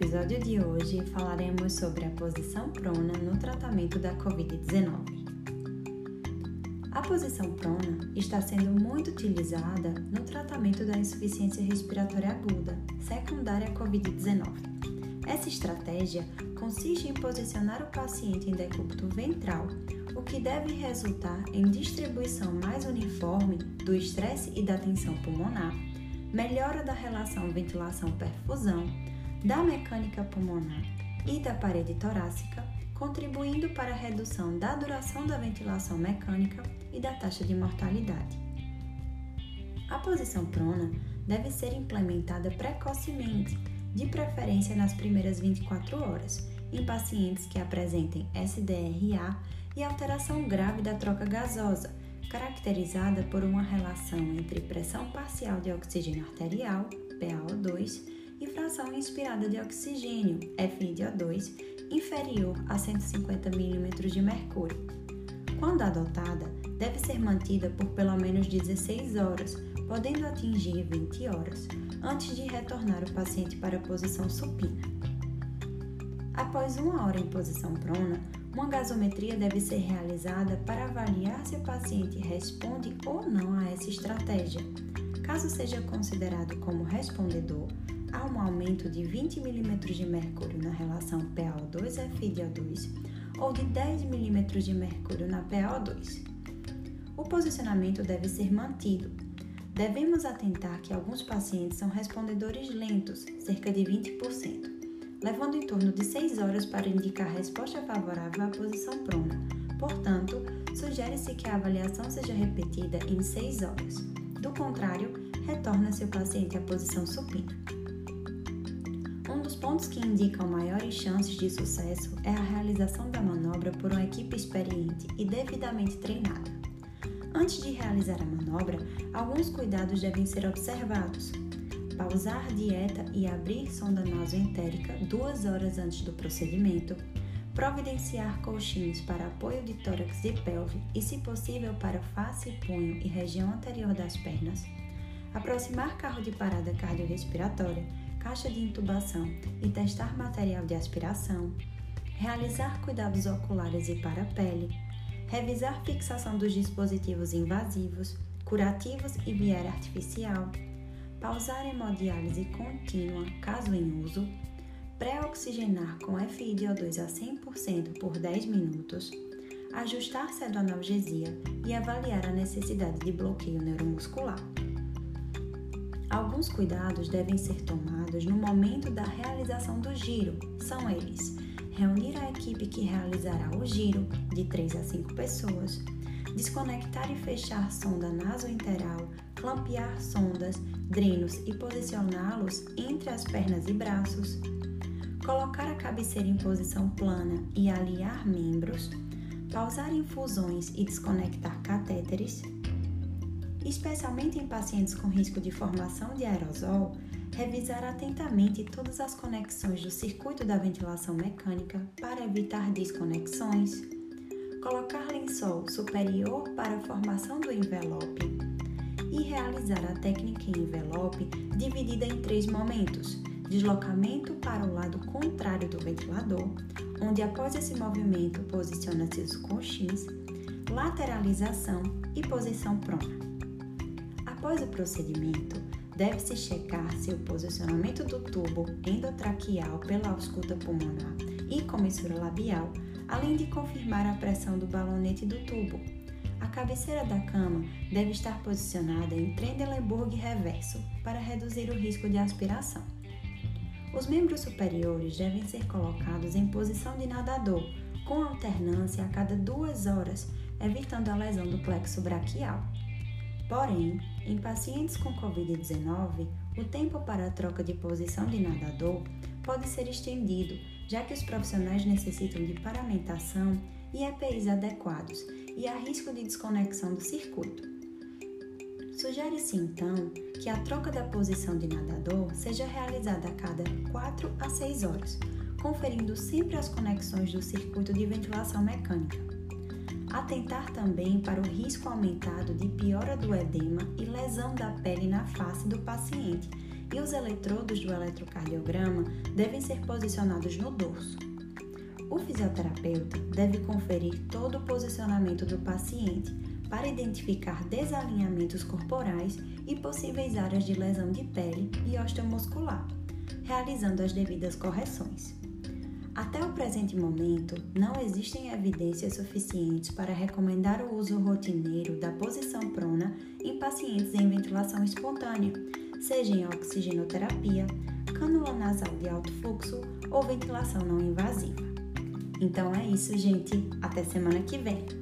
episódio de hoje falaremos sobre a posição prona no tratamento da Covid-19. A posição prona está sendo muito utilizada no tratamento da insuficiência respiratória aguda, secundária à Covid-19. Essa estratégia consiste em posicionar o paciente em decúbito ventral, o que deve resultar em distribuição mais uniforme do estresse e da tensão pulmonar, melhora da relação ventilação-perfusão, da mecânica pulmonar e da parede torácica, contribuindo para a redução da duração da ventilação mecânica e da taxa de mortalidade. A posição prona deve ser implementada precocemente, de preferência nas primeiras 24 horas, em pacientes que apresentem SDRA e alteração grave da troca gasosa, caracterizada por uma relação entre pressão parcial de oxigênio arterial, PaO2, e fração inspirada de oxigênio, FiO2, inferior a 150 mm de mercúrio. Quando adotada, deve ser mantida por pelo menos 16 horas, podendo atingir 20 horas, antes de retornar o paciente para a posição supina. Após uma hora em posição prona, uma gasometria deve ser realizada para avaliar se o paciente responde ou não a essa estratégia. Caso seja considerado como respondedor, há um aumento de 20 mm de mercúrio na relação PaO2-FiO2 ou de 10 mm de mercúrio na PaO2. O posicionamento deve ser mantido. Devemos atentar que alguns pacientes são respondedores lentos, cerca de 20%, levando em torno de 6 horas para indicar resposta favorável à posição prona. Portanto, sugere-se que a avaliação seja repetida em 6 horas. Do contrário, retorna-se o paciente à posição supina. Um dos pontos que indicam maiores chances de sucesso é a realização da manobra por uma equipe experiente e devidamente treinada. Antes de realizar a manobra, alguns cuidados devem ser observados, pausar dieta e abrir sonda nasoentérica duas horas antes do procedimento, providenciar colchões para apoio de tórax e pelve e, se possível, para face, punho e região anterior das pernas, aproximar carro de parada cardiorrespiratória, caixa de intubação e testar material de aspiração, realizar cuidados oculares e para a pele, revisar fixação dos dispositivos invasivos, curativos e biera artificial, pausar hemodiálise contínua caso em uso, pré-oxigenar com FiDO2 a 100% por 10 minutos, ajustar analgesia e avaliar a necessidade de bloqueio neuromuscular. Alguns cuidados devem ser tomados no momento da realização do giro. São eles: reunir a equipe que realizará o giro, de 3 a 5 pessoas, desconectar e fechar sonda nasointeral, clampear sondas, drenos e posicioná-los entre as pernas e braços, colocar a cabeceira em posição plana e alinhar membros, pausar infusões e desconectar catéteres, especialmente em pacientes com risco de formação de aerosol, revisar atentamente todas as conexões do circuito da ventilação mecânica para evitar desconexões colocar lençol superior para a formação do envelope e realizar a técnica em envelope dividida em três momentos: deslocamento para o lado contrário do ventilador, onde após esse movimento posiciona-se os coxins, lateralização e posição prona. Após o procedimento, deve-se checar se o posicionamento do tubo endotraqueal pela ausculta pulmonar e comissura labial além de confirmar a pressão do balonete do tubo. A cabeceira da cama deve estar posicionada em Trendelenburg reverso para reduzir o risco de aspiração. Os membros superiores devem ser colocados em posição de nadador, com alternância a cada duas horas, evitando a lesão do plexo braquial. Porém, em pacientes com Covid-19, o tempo para a troca de posição de nadador pode ser estendido já que os profissionais necessitam de paramentação e EPIs adequados e há risco de desconexão do circuito. Sugere-se então que a troca da posição de nadador seja realizada a cada 4 a 6 horas, conferindo sempre as conexões do circuito de ventilação mecânica. Atentar também para o risco aumentado de piora do edema e lesão da pele na face do paciente e os eletrodos do eletrocardiograma devem ser posicionados no dorso. O fisioterapeuta deve conferir todo o posicionamento do paciente para identificar desalinhamentos corporais e possíveis áreas de lesão de pele e osteomuscular, realizando as devidas correções. Até o presente momento, não existem evidências suficientes para recomendar o uso rotineiro da posição prona em pacientes em ventilação espontânea, seja em oxigenoterapia, cânula nasal de alto fluxo ou ventilação não invasiva. Então é isso, gente. Até semana que vem!